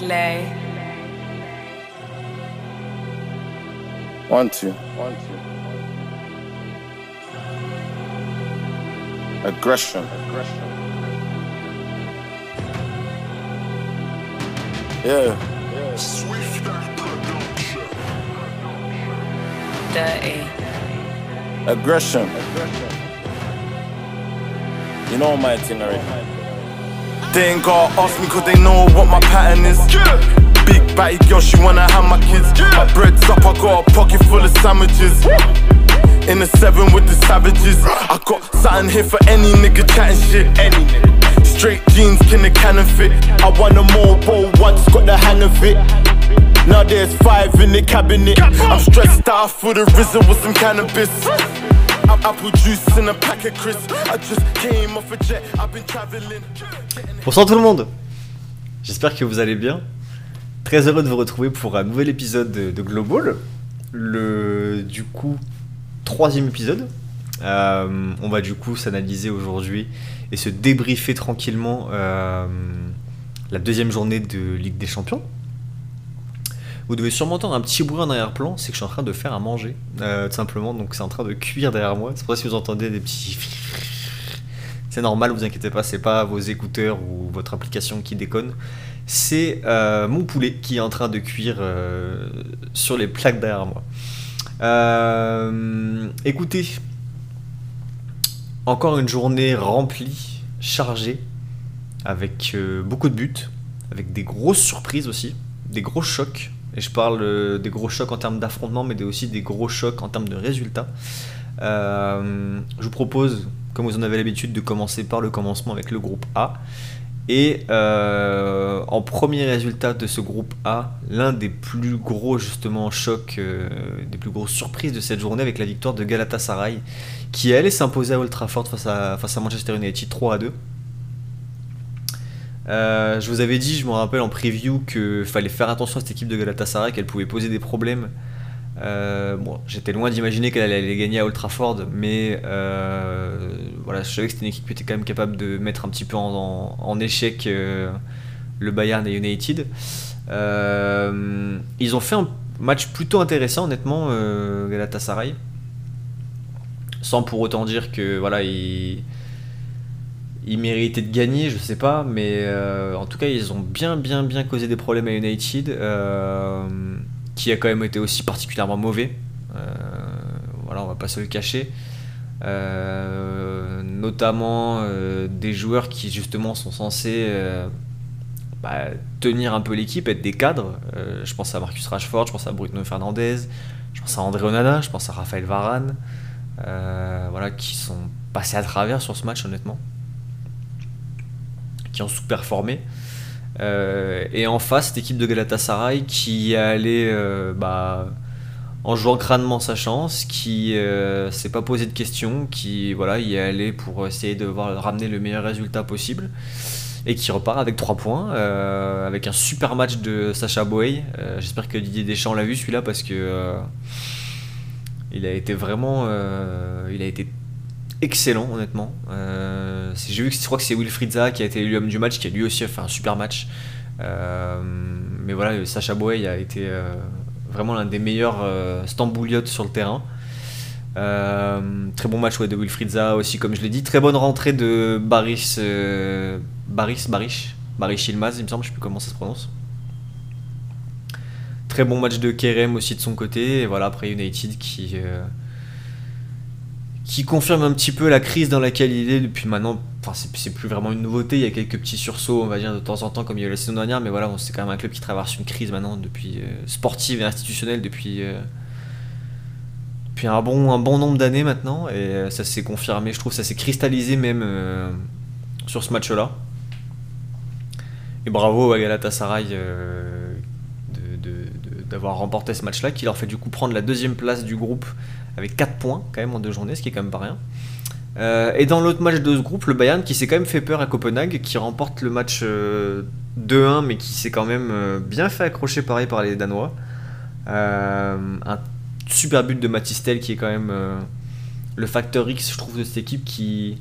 play. One, two. One, two. Aggression. Aggression. Yeah. Dirty. Aggression. You know my itinerary. They ain't gotta ask me cause they know what my pattern is. Big batty girl, she wanna have my kids. My bread's up, I got a pocket full of sandwiches. In the seven with the savages. I got something here for any nigga chatting shit. Any nigga. Straight jeans, can the cannon fit? I won a mobile once, got the hang of it. Now there's five in the cabinet. I'm stressed out for the RZA with some cannabis. Bonsoir tout le monde J'espère que vous allez bien. Très heureux de vous retrouver pour un nouvel épisode de, de Global. Le, du coup, troisième épisode. Euh, on va du coup s'analyser aujourd'hui et se débriefer tranquillement euh, la deuxième journée de Ligue des Champions. Vous devez sûrement entendre un petit bruit en arrière-plan, c'est que je suis en train de faire à manger, euh, tout simplement, donc c'est en train de cuire derrière moi. C'est pour ça si vous entendez des petits... C'est normal, vous inquiétez pas, c'est pas vos écouteurs ou votre application qui déconne. C'est euh, mon poulet qui est en train de cuire euh, sur les plaques derrière moi. Écoutez, encore une journée remplie, chargée, avec beaucoup de buts, avec des grosses surprises aussi, des gros chocs. Et je parle euh, des gros chocs en termes d'affrontement, mais aussi des gros chocs en termes de résultats. Euh, je vous propose, comme vous en avez l'habitude, de commencer par le commencement avec le groupe A. Et euh, en premier résultat de ce groupe A, l'un des plus gros justement chocs, des plus grosses surprises de cette journée avec la victoire de Galatasaray, qui allait s'imposer à Old Trafford face à, face à Manchester United 3 à 2. Euh, je vous avais dit, je me rappelle en preview qu'il fallait faire attention à cette équipe de Galatasaray, qu'elle pouvait poser des problèmes. Euh, j'étais loin d'imaginer qu'elle allait gagner à Old Trafford, mais euh, voilà, je savais que c'était une équipe qui était quand même capable de mettre un petit peu en, en- échec le Bayern et United. Ils ont fait un match plutôt intéressant, honnêtement, Galatasaray, sans pour autant dire que voilà, ils ils méritaient de gagner, je sais pas, mais euh, en tout cas, ils ont bien, bien, bien causé des problèmes à United, euh, qui a quand même été aussi particulièrement mauvais. Euh, voilà, on va pas se le cacher. Notamment des joueurs qui justement sont censés bah, tenir un peu l'équipe, être des cadres. Je pense à Marcus Rashford, je pense à Bruno Fernandez, je pense à André Onana, je pense à Raphaël Varane, voilà, qui sont passés à travers sur ce match honnêtement qui ont sous-performé. Euh, et en face, cette équipe de Galatasaray qui est allée euh, bah, en jouant crânement sa chance, qui euh, s'est pas posé de questions, qui voilà, est allé pour essayer de voir, ramener le meilleur résultat possible et qui repart avec 3 points, euh, avec un super match de Sacha Boey. J'espère que Didier Deschamps l'a vu celui-là parce que il a été vraiment, il a été excellent honnêtement. Euh, J'ai vu je crois que c'est Wilfried qui a été élu homme du match, qui a lui aussi fait un super match. Euh, mais voilà, Sacha Boey a été euh, vraiment l'un des meilleurs stambouliotes sur le terrain. Très bon match de Wilfried aussi, comme je l'ai dit. Très bonne rentrée de Baris, Baris, Barish, Baris Yilmaz, il me semble, je sais plus comment ça se prononce. Très bon match de Kerem aussi de son côté. Et voilà, après United qui, qui confirme un petit peu la crise dans laquelle il est depuis maintenant. Enfin, c'est plus vraiment une nouveauté. Il y a quelques petits sursauts, on va dire, de temps en temps, comme il y a eu la saison dernière. Mais voilà, c'est quand même un club qui traverse une crise maintenant, depuis euh, sportive et institutionnelle, depuis, euh, un, bon, nombre d'années maintenant. Et euh, ça s'est confirmé, je trouve, ça s'est cristallisé même sur ce match-là. Et bravo à Galatasaray d'avoir remporté ce match-là, qui leur fait du coup prendre la deuxième place du groupe avec 4 points quand même en deux journées, ce qui est quand même pas rien. Euh, et dans l'autre match de ce groupe, le Bayern qui s'est quand même fait peur à Copenhague, qui remporte le match euh, 2-1, mais qui s'est quand même euh, bien fait accrocher pareil par les Danois. Euh, un super but de Matistel qui est quand même euh, le facteur X, je trouve, de cette équipe qui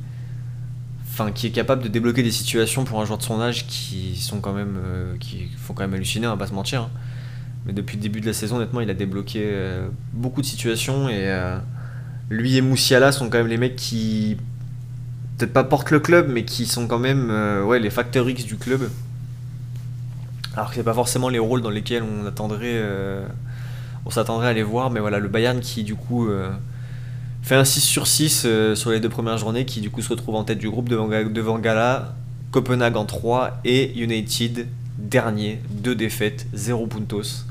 enfin qui est capable de débloquer des situations pour un joueur de son âge qui sont quand même qui font quand même halluciner, on va pas se mentir. Hein. Mais depuis le début de la saison, honnêtement, il a débloqué beaucoup de situations et lui et Moussiala sont quand même les mecs qui peut-être pas portent le club, mais qui sont quand même ouais les facteurs X du club. Alors que c'est pas forcément les rôles dans lesquels on attendrait on s'attendrait à les voir, mais voilà, le Bayern qui du coup euh, fait un 6 sur 6 euh, sur les deux premières journées, qui du coup se retrouve en tête du groupe devant, devant Gala, Copenhague en 3 et United dernier, deux défaites, 0 puntos.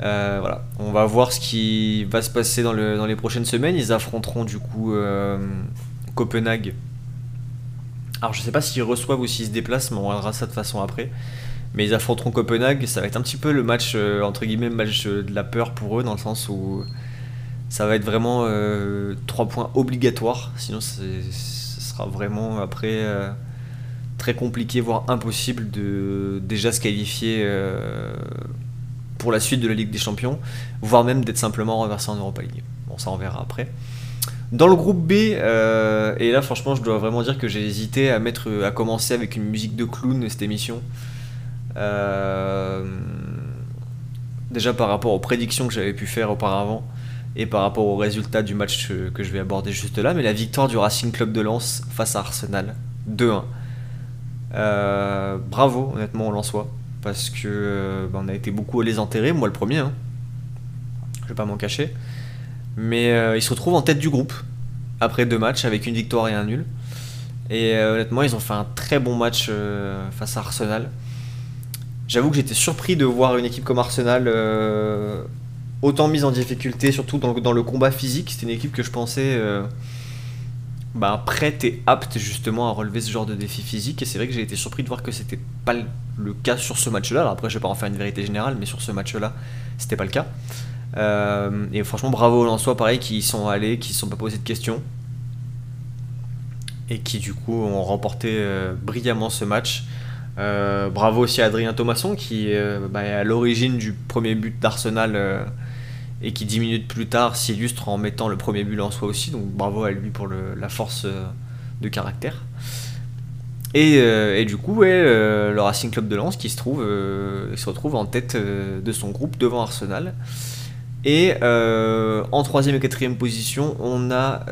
Euh, voilà, on va voir ce qui va se passer dans, le, dans les prochaines semaines. Ils affronteront du coup Copenhague. Alors je sais pas s'ils reçoivent ou s'ils se déplacent, mais on verra ça de façon après. Mais ils affronteront Copenhague, ça va être un petit peu le match, euh, entre guillemets, match de la peur pour eux, dans le sens où ça va être vraiment euh, trois points obligatoires, sinon ce sera vraiment après euh, très compliqué, voire impossible de déjà se qualifier pour la suite de la Ligue des Champions, voire même d'être simplement renversé en Europa League. Bon, ça on verra après. Dans le groupe B, et là franchement je dois vraiment dire que j'ai hésité à commencer avec une musique de clown cette émission. Euh, déjà par rapport aux prédictions que j'avais pu faire auparavant et par rapport aux résultats du match que je vais aborder juste là, mais la victoire du Racing Club de Lens face à Arsenal, 2-1. Euh, bravo, honnêtement, on soit parce que euh, bah, on a été beaucoup à les enterrer, moi le premier, hein. je vais pas m'en cacher. Mais ils se retrouvent en tête du groupe après deux matchs avec une victoire et un nul. Et honnêtement, ils ont fait un très bon match face à Arsenal. J'avoue que j'étais surpris de voir une équipe comme Arsenal euh, autant mise en difficulté, surtout dans, le combat physique. C'était une équipe que je pensais euh, bah, prête et apte justement à relever ce genre de défi physique. Et c'est vrai que j'ai été surpris de voir que c'était pas le cas sur ce match-là. Alors après, je vais pas en faire une vérité générale, mais sur ce match-là, c'était pas le cas. Euh, et franchement, bravo aux Lensois, pareil, qui y sont allés, qui ne sont pas posés de questions. Et qui du coup ont remporté brillamment ce match. Euh, bravo aussi à Adrien Thomasson qui euh, bah, est à l'origine du premier but d'Arsenal euh, et qui dix minutes plus tard s'illustre en mettant le premier but en soi aussi. Donc bravo à lui pour la force de caractère. Et, du coup, le Racing Club de Lens qui se, trouve, se retrouve en tête de son groupe devant Arsenal. Et en troisième et quatrième position, on a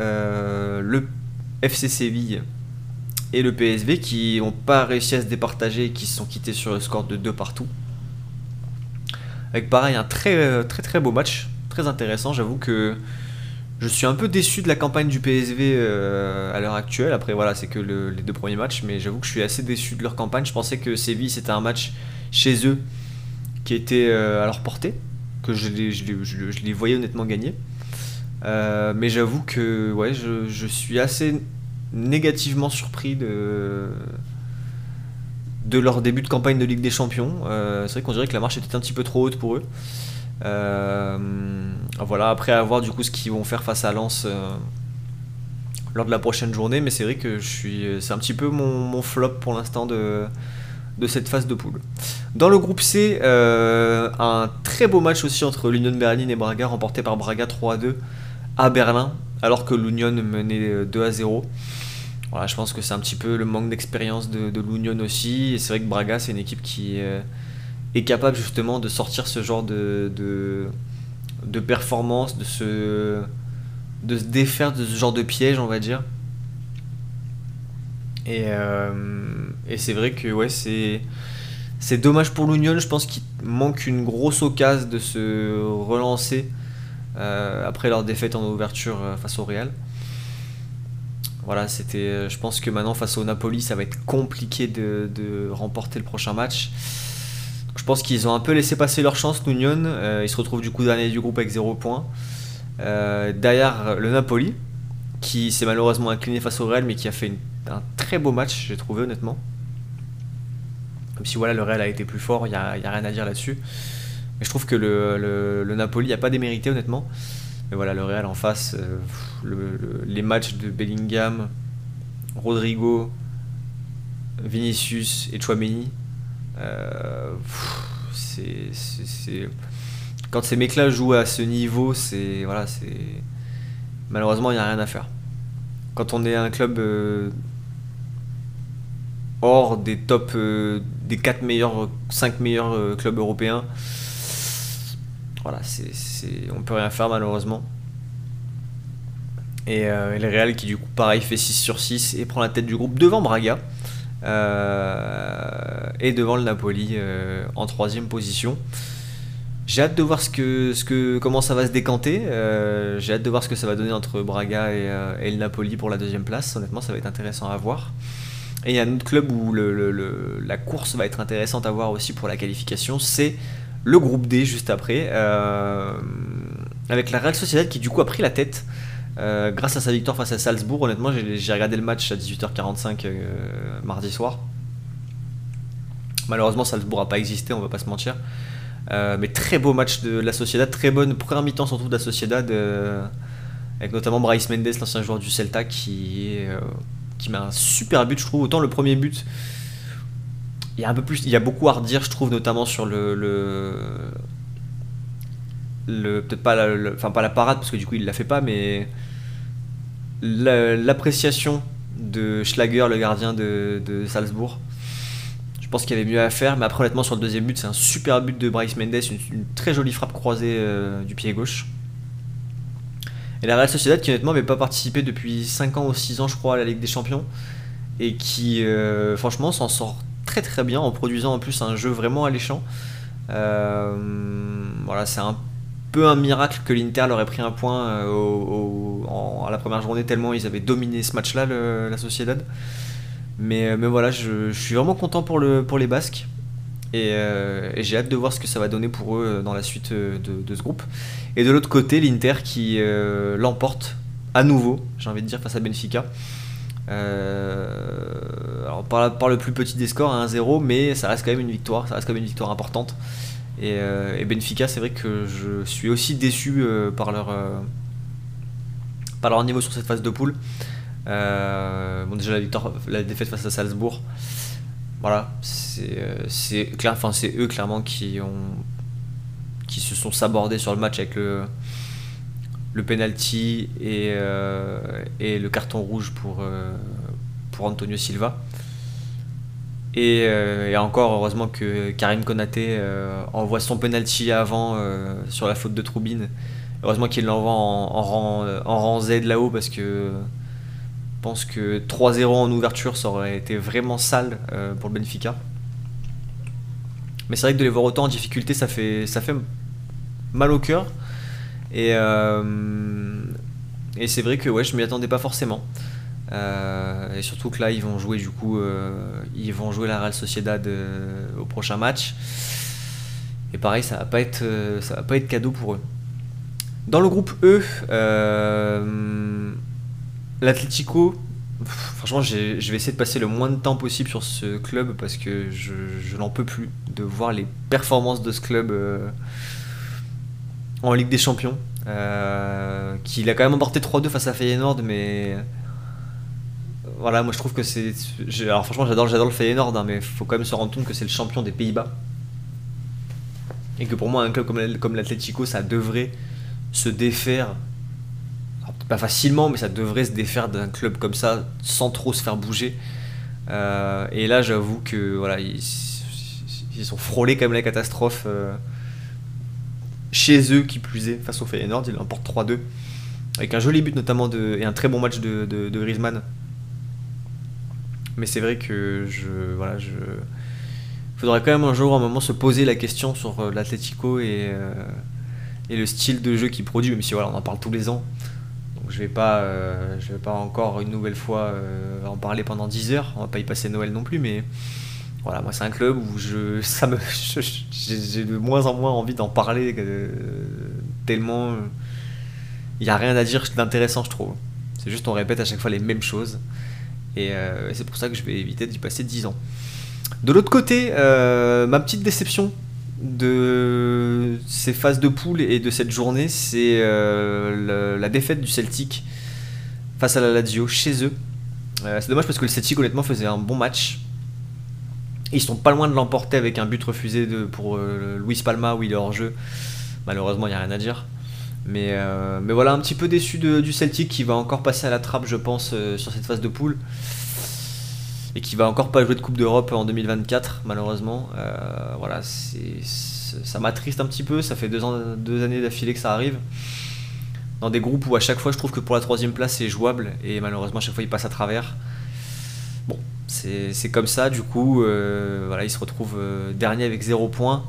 le FC Séville et le PSV qui n'ont pas réussi à se départager et qui se sont quittés sur le score de 2 partout. Avec pareil un euh, très très beau match, très intéressant. J'avoue que je suis un peu déçu de la campagne du PSV euh, à l'heure actuelle. Après voilà, c'est que les deux premiers matchs, mais j'avoue que je suis assez déçu de leur campagne. Je pensais que Séville c'était un match chez eux qui était euh, à leur portée, que je les, voyais honnêtement gagner. mais j'avoue que ouais, je, suis assez négativement surpris de, de leur début de campagne de Ligue des Champions. Euh, c'est vrai qu'on dirait que la marche était un petit peu trop haute pour eux. Euh, voilà, après avoir du coup ce qu'ils vont faire face à Lens euh, lors de la prochaine journée, mais c'est vrai que je suis, c'est un petit peu mon, flop pour l'instant de, de cette phase de poule. Dans le groupe C, un très beau match aussi entre l'Union Berlin et Braga, remporté par Braga 3 à 2 à Berlin, alors que l'Union menait 2 à 0. Voilà, je pense que c'est un petit peu le manque d'expérience de, l'Union aussi. Et c'est vrai que Braga, c'est une équipe qui euh, est capable justement de sortir ce genre de, de, performance, de se, de se défaire de ce genre de piège, on va dire. Et, euh, et c'est vrai que ouais, c'est, c'est dommage pour l'Union. Je pense qu'il manque une grosse occasion de se relancer euh, après leur défaite en ouverture face au Real. Voilà, c'était. Euh, je pense que maintenant face au Napoli, ça va être compliqué de, remporter le prochain match. Je pense qu'ils ont un peu laissé passer leur chance, l'Union. Euh, ils se retrouvent du coup dernier du groupe avec 0 points. Euh, derrière le Napoli, qui s'est malheureusement incliné face au Real, mais qui a fait un très beau match, j'ai trouvé honnêtement. Comme si voilà, le Real a été plus fort, il n'y a, rien à dire là-dessus. Mais je trouve que le, le Napoli n'a pas démérité honnêtement. Mais voilà, le Real en face, euh, les matchs de Bellingham, Rodrigo, Vinicius et Chouameni, euh, c'est, quand ces mecs-là jouent à ce niveau, c'est voilà, c'est malheureusement il n'y a rien à faire. Quand on est un club euh, hors des top des 4 meilleurs 5 meilleurs clubs européens voilà c'est on peut rien faire malheureusement et, et le Real qui du coup pareil fait 6 sur 6 et prend la tête du groupe devant Braga et devant le Napoli en troisième position j'ai hâte de voir ce que, ce que, comment ça va se décanter. Euh, j'ai hâte de voir ce que ça va donner entre Braga et, euh, le Napoli pour la deuxième place. Honnêtement, ça va être intéressant à voir. Et il y a un autre club où la course va être intéressante à voir aussi pour la qualification. C'est le groupe D juste après. Euh, avec la Real Sociedad qui du coup a pris la tête. Grâce à sa victoire face à Salzbourg, honnêtement, j'ai regardé le match à 18h45 mardi soir. Malheureusement, Salzbourg n'a pas existé, on va pas se mentir. Euh, mais très beau match de la Sociedad, très bonne première mi-temps surtout de la Sociedad, euh, avec notamment Bryce Mendes, l'ancien joueur du Celta, qui, euh, qui met un super but, je trouve. Autant le premier but, il y a un peu plus, il y a beaucoup à redire, je trouve, notamment sur le, le, le peut-être pas, la, enfin pas la parade parce que du coup il l'a fait pas, mais l'appréciation de Schlager, le gardien de, Salzbourg je pense qu'il y avait mieux à faire, mais après honnêtement sur le deuxième but, c'est un super but de Bryce Mendes, une, très jolie frappe croisée euh, du pied gauche. Et la Real Sociedad qui honnêtement n'avait pas participé depuis 5 ans ou 6 ans je crois à la Ligue des Champions, et qui euh, franchement s'en sort très très bien en produisant en plus un jeu vraiment alléchant. Euh, voilà, c'est un un miracle que l'Inter leur ait pris un point à la première journée tellement ils avaient dominé ce match-là, la Sociedad. Mais, mais voilà, je, suis vraiment content pour, le, pour les Basques. Euh, et, j'ai hâte de voir ce que ça va donner pour eux dans la suite de, ce groupe. Et de l'autre côté, l'Inter qui euh, l'emporte à nouveau, j'ai envie de dire, face à Benfica. Euh, par, par, le plus petit des scores, à 1-0, mais ça reste quand même une victoire, ça reste quand même une victoire importante. Et, et Benfica, c'est vrai que je suis aussi déçu par, leur, par leur niveau sur cette phase de poule. Euh, bon, déjà la victoire, la défaite face à Salzbourg, voilà, c'est euh, c'est eux clairement qui ont qui se sont sabordés sur le match avec le le penalty et, euh, et le carton rouge pour pour Antonio Silva. Et, et, encore heureusement que Karim Konaté envoie son penalty avant sur la faute de Troubine. Heureusement qu'il l'envoie en, rang, en rang Z là-haut parce que je pense que 3-0 en ouverture, ça aurait été vraiment sale euh, pour le Benfica. Mais c'est vrai que de les voir autant en difficulté, ça fait, ça fait mal au cœur. Et, euh, et c'est vrai que ouais, je m'y attendais pas forcément. Euh, et surtout que là, ils vont jouer du coup, ils vont jouer la Real Sociedad au prochain match. Et pareil, ça va pas être, ça va pas être cadeau pour eux. Dans le groupe E, L'Atlético, franchement, je vais essayer de passer le moins de temps possible sur ce club parce que je, n'en peux plus de voir les performances de ce club euh, en Ligue des Champions. Euh, qu'il a quand même emporté 3-2 face à Feyenoord, mais voilà, moi je trouve que c'est. Alors franchement, j'adore, j'adore le Feyenoord, hein, mais il faut quand même se rendre compte que c'est le champion des Pays-Bas. Et que pour moi, un club comme, comme l'Atlético, ça devrait se défaire pas facilement, mais ça devrait se défaire d'un club comme ça sans trop se faire bouger. Euh, et là, j'avoue que voilà, ils, ils, ont frôlé quand même la catastrophe euh, chez eux, qui plus est, face au Feyenoord. Ils l'emportent 3-2 avec un joli but notamment et un très bon match de, de, de Griezmann. Mais c'est vrai que je voilà, je faudrait quand même un jour, un moment, se poser la question sur euh, l'Atlético et, et le style de jeu qu'il produit, même si voilà, on en parle tous les ans je vais pas, euh, je vais pas encore une nouvelle fois euh, en parler pendant 10 heures. On va pas y passer Noël non plus, mais voilà, moi c'est un club où je, ça me, j'ai de moins en moins envie d'en parler euh, tellement il n'y a rien à dire d'intéressant, je trouve. C'est juste on répète à chaque fois les mêmes choses. Et c'est pour ça que je vais éviter d'y passer 10 ans. De l'autre côté, ma petite déception de ces phases de poule et de cette journée, c'est euh, la défaite du Celtic face à la Lazio chez eux. Euh, c'est dommage parce que le Celtic honnêtement faisait un bon match. Ils sont pas loin de l'emporter avec un but refusé de, pour euh, Luis Palma où il est hors jeu. Malheureusement, il n'y a rien à dire. Mais, mais voilà, un petit peu déçu du Celtic qui va encore passer à la trappe, je pense, sur cette phase de poule. et qui va encore pas jouer de Coupe d'Europe en 2024 malheureusement. voilà, c'est, ça m'attriste un petit peu, ça fait deux, ans, deux années d'affilée que ça arrive. Dans des groupes où à chaque fois je trouve que pour la troisième place c'est jouable et malheureusement à chaque fois il passe à travers. Bon, c'est comme ça, du coup, voilà, il se retrouve dernier avec 0 points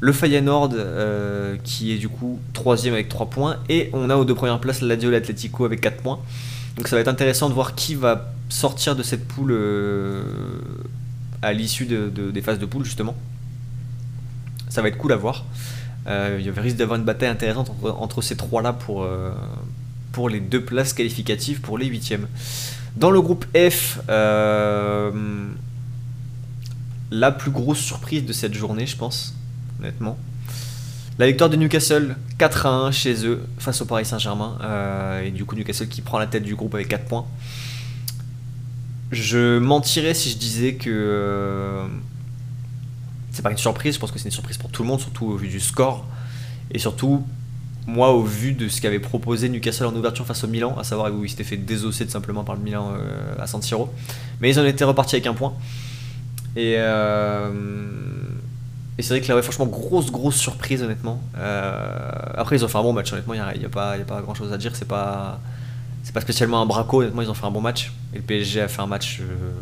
le Feyenoord euh, qui est du coup troisième avec 3 points et on a aux deux premières places l'Adio et avec 4 points. Donc ça va être intéressant de voir qui va sortir de cette poule euh, à l'issue des phases de poule justement. Ça va être cool à voir. Euh, il risque d'avoir une bataille intéressante entre, ces trois-là pour, pour les deux places qualificatives pour les huitièmes. Dans le groupe F, la plus grosse surprise de cette journée, je pense, honnêtement. La victoire de Newcastle 4 à 1 chez eux face au Paris Saint-Germain. Euh, et du coup, Newcastle qui prend la tête du groupe avec 4 points. Je mentirais si je disais que euh, c'est pas une surprise. Je pense que c'est une surprise pour tout le monde, surtout au vu du score. Et surtout, moi, au vu de ce qu'avait proposé Newcastle en ouverture face au Milan, à savoir où ils s'étaient fait désosser tout simplement par le Milan euh, à San Siro. Mais ils en étaient repartis avec un point. Et. Et c'est vrai que là, ouais, franchement, grosse, grosse surprise, honnêtement. Euh, après, ils ont fait un bon match, honnêtement, il n'y a, pas, a pas grand chose à dire. C'est pas, c'est pas spécialement un braco, honnêtement, ils ont fait un bon match. Et le PSG a fait un match euh,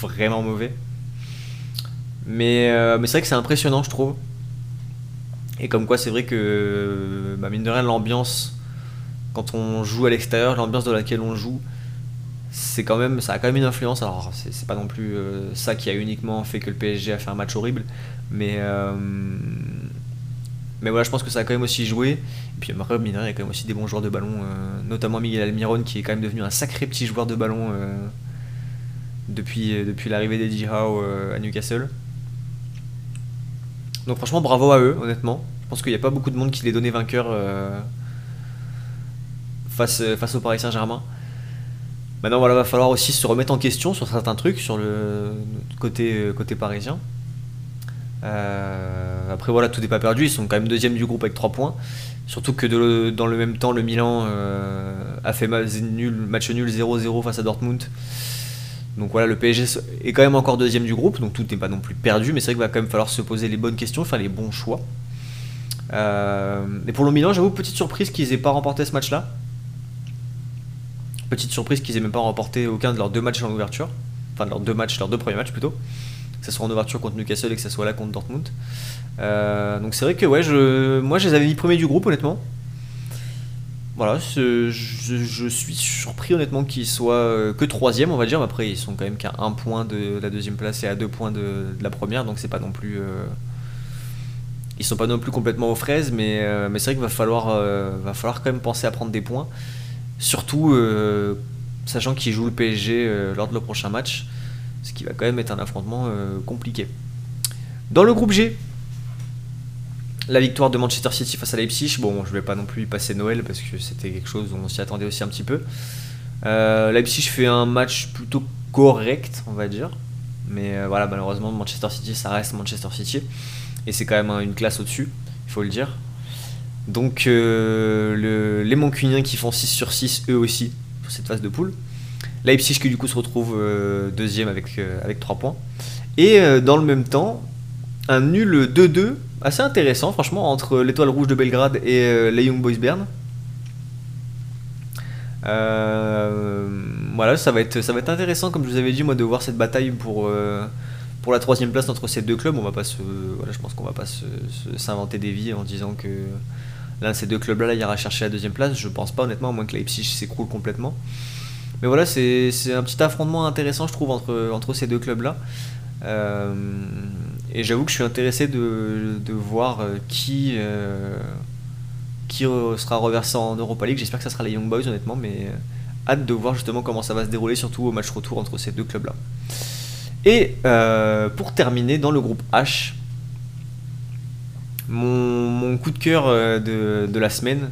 vraiment mauvais. Mais, euh, mais c'est vrai que c'est impressionnant, je trouve. Et comme quoi, c'est vrai que, bah, mine de rien, l'ambiance, quand on joue à l'extérieur, l'ambiance dans laquelle on joue, c'est quand même, ça a quand même une influence. Alors, c'est pas non plus ça qui a uniquement fait que le PSG a fait un match horrible, mais, euh, mais voilà, je pense que ça a quand même aussi joué. Et puis après, il y a quand même aussi des bons joueurs de ballon, euh, notamment Miguel Almiron qui est quand même devenu un sacré petit joueur de ballon euh, depuis, depuis l'arrivée d'Eddie Howe à Newcastle. Donc franchement, bravo à eux, honnêtement. Je pense qu'il n'y a pas beaucoup de monde qui les donnait vainqueur face, face au Paris Saint-Germain. Maintenant, voilà, va falloir aussi se remettre en question sur certains trucs sur le côté, côté parisien. Euh, après voilà, tout n'est pas perdu, ils sont quand même deuxième du groupe avec 3 points. Surtout que dans le même temps, le Milan euh, a fait match nul 0-0 face à Dortmund. Donc voilà, le PSG est quand même encore deuxième du groupe, donc tout n'est pas non plus perdu, mais c'est vrai qu'il va quand même falloir se poser les bonnes questions, faire les bons choix. Euh, et pour le Milan, j'avoue, petite surprise qu'ils aient pas remporté ce match-là. Petite surprise qu'ils aient même pas remporté aucun de leurs deux matchs en ouverture. Enfin, de leurs deux matchs, leurs deux premiers matchs plutôt que ce soit en ouverture contre Newcastle et que ce soit là contre Dortmund. Euh, donc c'est vrai que ouais, je, moi je les avais mis premiers du groupe honnêtement. Voilà, je, suis surpris honnêtement qu'ils soient euh, que troisième on va dire. Après ils sont quand même qu'à un point de la deuxième place et à deux points de, la première, donc c'est pas non plus. Euh, ils sont pas non plus complètement aux fraises, mais, mais c'est vrai qu'il va falloir, va falloir quand même penser à prendre des points. Surtout sachant qu'ils jouent le PSG lors de leur prochain match ce qui va quand même être un affrontement euh, compliqué. Dans le groupe G, la victoire de Manchester City face à Leipzig. Bon, je vais pas non plus y passer Noël parce que c'était quelque chose où on s'y attendait aussi un petit peu. Euh, Leipzig fait un match plutôt correct, on va dire. Mais euh, voilà, malheureusement, Manchester City, ça reste Manchester City. Et c'est quand même une classe au-dessus, il faut le dire. Donc, les Mancuniens qui font 6 sur 6, eux aussi, pour cette phase de poule. Leipzig qui du coup se retrouve euh, deuxième avec, euh, avec 3 points. Et euh, dans le même temps, un nul 2-2 assez intéressant franchement entre l'étoile rouge de Belgrade et les Young Boys Bern. voilà, ça va, être, intéressant, comme je vous avais dit, moi, de voir cette bataille pour, la troisième place entre ces deux clubs. On va pas je pense qu'on va pas s'inventer des vies en disant que l'un de ces deux clubs-là ira chercher la deuxième place. Je pense pas, honnêtement, à moins que Leipzig s'écroule complètement. Mais voilà, c'est un petit affrontement intéressant, je trouve, entre, entre ces deux clubs-là. Euh, et j'avoue que je suis intéressé de, de voir euh, qui, euh, qui sera reversé en Europa League. J'espère que ça sera les Young Boys, honnêtement, mais hâte de voir justement comment ça va se dérouler, surtout au match retour entre ces deux clubs-là. Et pour terminer, dans le groupe H, mon, mon coup de cœur de, de la semaine,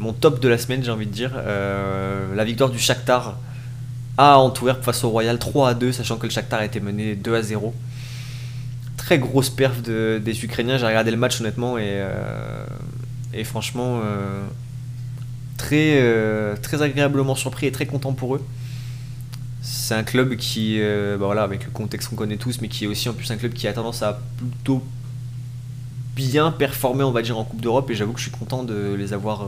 mon top de la semaine, j'ai envie de dire. Euh, la victoire du Shakhtar à Antwerp face au Royal 3 à 2, sachant que le Shakhtar était mené 2 à 0. Très grosse perf des Ukrainiens, j'ai regardé le match honnêtement et, euh, franchement euh, très, très agréablement surpris et très content pour eux. c'est un club qui, bah voilà, avec le contexte qu'on connaît tous, mais qui est aussi en plus un club qui a tendance à plutôt bien performer, on va dire, en Coupe d'Europe. Et j'avoue que je suis content de les avoir,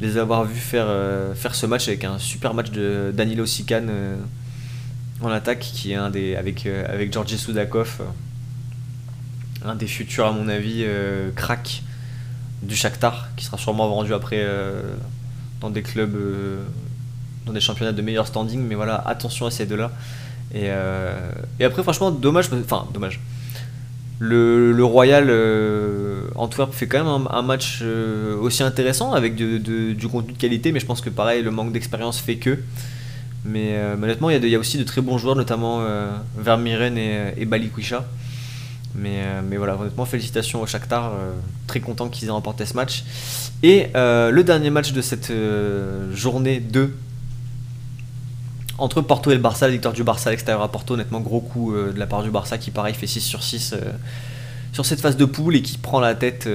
les avoir vus faire, faire ce match avec un super match de Danilo Sikan en attaque, qui est un des, avec, avec Georgi Soudakov un des futurs, à mon avis, euh, crack du Shakhtar, qui sera sûrement vendu après euh, dans des clubs, euh, dans des championnats de meilleur standing. Mais voilà, attention à ces deux-là. Et, et, après, franchement, dommage, enfin, dommage. Le, Royal Antwerp fait quand même un, match aussi intéressant avec du contenu de qualité, mais je pense que pareil, le manque d'expérience fait que. Mais honnêtement, il y, a aussi de très bons joueurs, notamment Vermiren et, et Balikwisha. Mais, euh, voilà, honnêtement, félicitations au Shakhtar. Euh, très content qu'ils aient remporté ce match. Et euh, le dernier match de cette journée 2 entre Porto et le Barça, la victoire du Barça à l'extérieur à Porto, honnêtement gros coup de la part du Barça qui pareil fait 6 sur 6 sur cette phase de poule et qui prend la tête,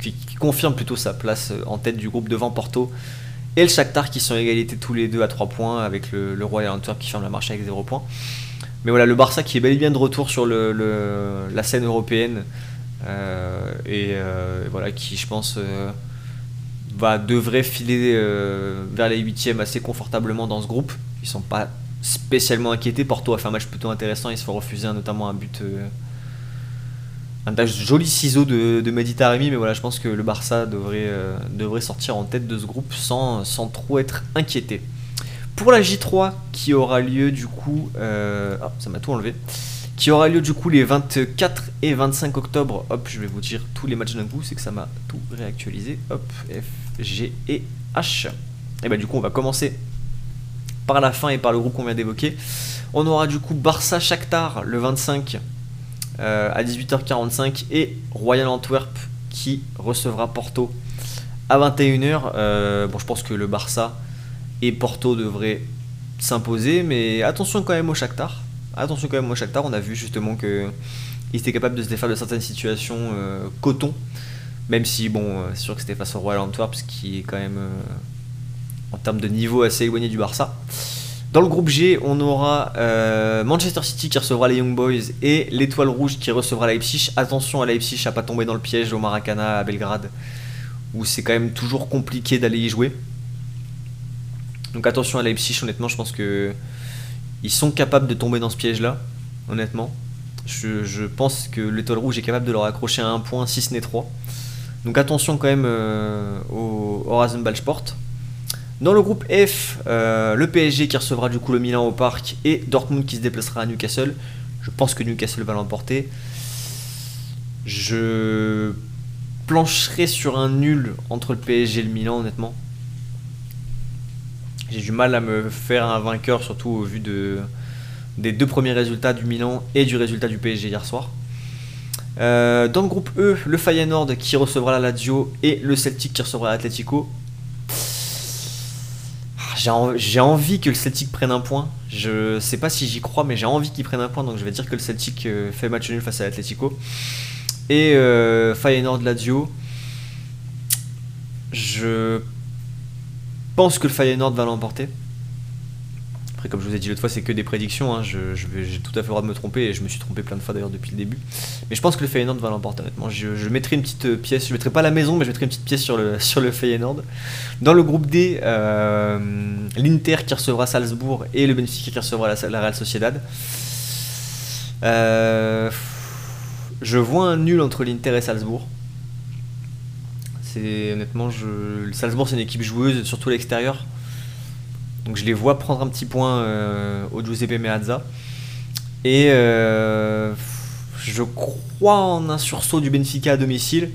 qui, confirme plutôt sa place en tête du groupe devant Porto et le Shakhtar qui sont égalité tous les deux à 3 points avec le, Royal Antwerp qui ferme la marche avec 0 points. Mais voilà, le Barça qui est bel et bien de retour sur la scène européenne euh, et euh, voilà qui, je pense, euh, va devrait filer vers les huitièmes assez confortablement dans ce groupe. Ils sont pas spécialement inquiétés. Porto a fait un match plutôt intéressant. Ils se font refuser notamment un but, un joli ciseau de, de mais voilà, je pense que le Barça devrait, devrait sortir en tête de ce groupe sans, sans trop être inquiété. Pour la J3 qui aura lieu du coup, euh, oh, ça m'a tout enlevé, qui aura lieu du coup les 24 et 25 octobre. Hop, je vais vous dire tous les matchs d'un coup, c'est que ça m'a tout réactualisé. Hop, F, G et H. Et bah du coup, on va commencer par la fin et par le groupe qu'on vient d'évoquer. On aura du coup Barça Shakhtar le 25 euh, à 18h45 et Royal Antwerp qui recevra Porto à 21h. Euh, bon, je pense que le Barça et Porto devrait s'imposer, mais attention quand même au Shakhtar. Attention quand même au Shakhtar, on a vu justement que il était capable de se défaire de certaines situations euh, coton, même si bon, euh, c'est sûr que c'était face au Royal Antwerp, ce qui est quand même euh, en termes de niveau assez éloigné du Barça. Dans le groupe G, on aura Manchester City qui recevra les Young Boys et l'Étoile Rouge qui recevra Leipzig. Attention à Leipzig à pas tomber dans le piège au Maracana à Belgrade, où c'est quand même toujours compliqué d'aller y jouer. Donc attention à Leipzig, honnêtement, je pense que ils sont capables de tomber dans ce piège-là, honnêtement. Je, pense que l'étoile rouge est capable de leur accrocher à un point, si ce n'est trois. Donc attention quand même euh, au, Sport. Dans le groupe F, euh, le PSG qui recevra du coup le Milan au parc et Dortmund qui se déplacera à Newcastle. Je pense que Newcastle va l'emporter. Je plancherai sur un nul entre le PSG et le Milan, honnêtement. J'ai du mal à me faire un vainqueur, surtout au vu de, des deux premiers résultats du Milan et du résultat du PSG hier soir. Euh, dans le groupe E, le Feyenoord qui recevra la Lazio et le Celtic qui recevra l'Atletico. Ah, j'ai envie que le Celtic prenne un point. Je sais pas si j'y crois, mais j'ai envie qu'il prenne un point. Donc je vais dire que le Celtic euh, fait match nul face à l'Atletico. Et euh, Feyenoord-Lazio. Je pense que le Feyenoord va l'emporter. Après, comme je vous ai dit l'autre fois, c'est que des prédictions. Hein. Je, j'ai tout à fait le droit de me tromper et je me suis trompé plein de fois d'ailleurs depuis le début. Mais je pense que le Feyenoord va l'emporter honnêtement. Je, mettrai une petite euh, pièce, je mettrai pas la maison, mais je mettrai une petite pièce sur le, sur le Feyenoord. Dans le groupe D, euh, l'Inter qui recevra Salzbourg et le Benfica qui recevra la, Real Sociedad. Euh, je vois un nul entre l'Inter et Salzbourg honnêtement, je... Salzbourg c'est une équipe joueuse, surtout à l'extérieur. Donc je les vois prendre un petit point euh, au Giuseppe Meazza. Et euh, je crois en un sursaut du Benfica à domicile.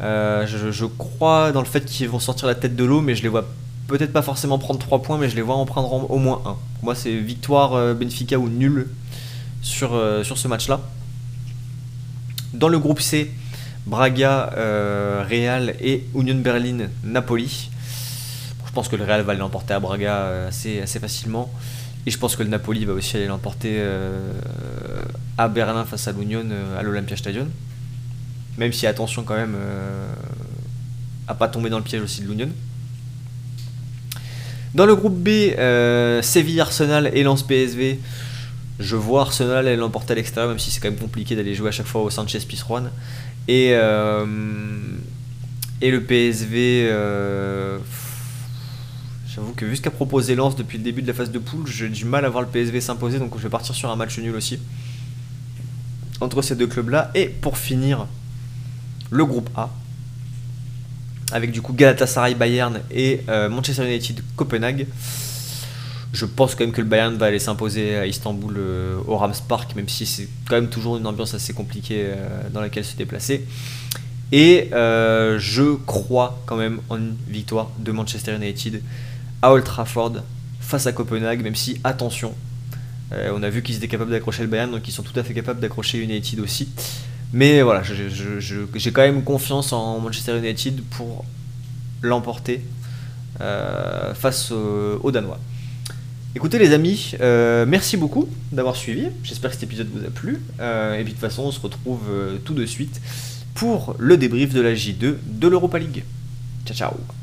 Euh, je, crois dans le fait qu'ils vont sortir la tête de l'eau, mais je les vois peut-être pas forcément prendre 3 points, mais je les vois en prendre au moins 1. Pour moi, c'est victoire Benfica ou nul sur, sur ce match-là. Dans le groupe C, Braga, euh, Real et Union Berlin, Napoli. je pense que le Real va l'emporter à Braga euh, assez, facilement. Et je pense que le Napoli va aussi aller l'emporter euh, à Berlin face à l'Union à l'Olympia Stadion. Même si attention quand même à pas tomber dans le piège aussi de l'Union. Dans le groupe B, Séville Arsenal et Lens PSV. Je vois Arsenal l'emporter à l'extérieur, même si c'est quand même compliqué d'aller jouer à chaque fois au Sanchez Pizjuan. Et, euh, et le PSV. Euh, j'avoue que vu ce qu'a proposé Lens depuis le début de la phase de poule, j'ai du mal à voir le PSV s'imposer, donc je vais partir sur un match nul aussi. Entre ces deux clubs-là. Et pour finir, le groupe A avec du coup Galatasaray Bayern et euh, Manchester United Copenhague. Je pense quand même que le Bayern va aller s'imposer à Istanbul euh, au Rams Park, même si c'est quand même toujours une ambiance assez compliquée euh, dans laquelle se déplacer. Et je crois quand même en une victoire de Manchester United à Old Trafford face à Copenhague, même si, attention, on a vu qu'ils étaient capables d'accrocher le Bayern, donc ils sont tout à fait capables d'accrocher United aussi. Mais voilà, j'ai quand même confiance en Manchester United pour l'emporter euh, face aux, Danois. Écoutez les amis, euh, merci beaucoup d'avoir suivi. J'espère que cet épisode vous a plu. Euh, et puis de toute façon, on se retrouve tout de suite pour le débrief de la J2 de l'Europa League. Ciao ciao